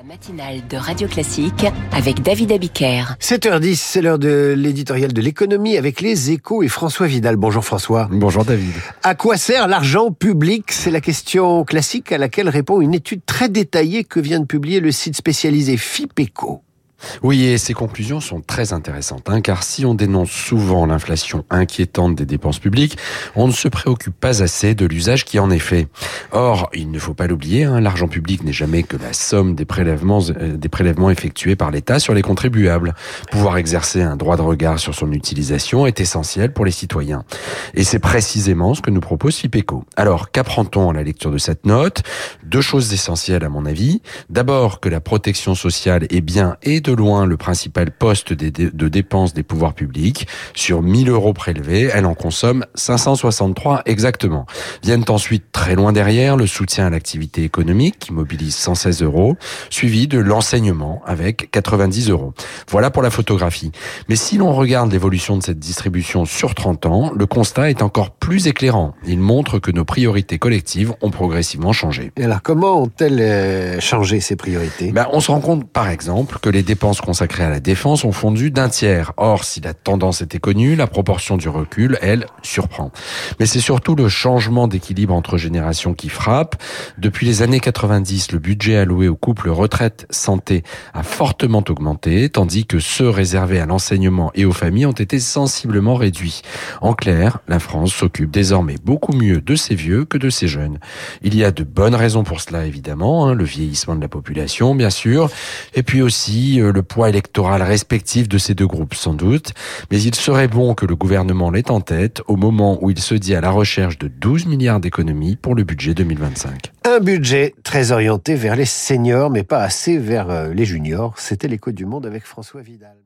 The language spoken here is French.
La matinale de Radio Classique avec David Abiker. 7h10, c'est l'heure de l'éditorial de l'économie avec les échos et François Vidal. Bonjour François. Bonjour David. À quoi sert l'argent public? C'est la question classique à laquelle répond une étude très détaillée que vient de publier le site spécialisé FIPECO. Oui, et ces conclusions sont très intéressantes, hein, car si on dénonce souvent l'inflation inquiétante des dépenses publiques, on ne se préoccupe pas assez de l'usage qui en est fait. Or, il ne faut pas l'oublier, hein, l'argent public n'est jamais que la somme des prélèvements, euh, des prélèvements effectués par l'État sur les contribuables. Pouvoir exercer un droit de regard sur son utilisation est essentiel pour les citoyens. Et c'est précisément ce que nous propose FIPECO. Alors, qu'apprend-on à la lecture de cette note? Deux choses essentielles à mon avis. D'abord, que la protection sociale est bien et de de loin le principal poste de dépenses des pouvoirs publics. Sur 1000 euros prélevés, elle en consomme 563 exactement. Viennent ensuite très loin derrière le soutien à l'activité économique qui mobilise 116 euros, suivi de l'enseignement avec 90 euros. Voilà pour la photographie. Mais si l'on regarde l'évolution de cette distribution sur 30 ans, le constat est encore plus éclairant. Il montre que nos priorités collectives ont progressivement changé. Et alors comment ont-elles euh, changé ces priorités? Ben, On se rend compte par exemple que les dépenses dépenses consacrées à la défense ont fondu d'un tiers. Or, si la tendance était connue, la proportion du recul, elle, surprend. Mais c'est surtout le changement d'équilibre entre générations qui frappe. Depuis les années 90, le budget alloué aux couples retraite-santé a fortement augmenté, tandis que ceux réservés à l'enseignement et aux familles ont été sensiblement réduits. En clair, la France s'occupe désormais beaucoup mieux de ses vieux que de ses jeunes. Il y a de bonnes raisons pour cela, évidemment, hein, le vieillissement de la population, bien sûr, et puis aussi euh, le poids électoral respectif de ces deux groupes, sans doute, mais il serait bon que le gouvernement l'ait en tête au moment où il se dit à la recherche de 12 milliards d'économies pour le budget 2025. Un budget très orienté vers les seniors, mais pas assez vers euh, les juniors. C'était l'écho du monde avec François Vidal.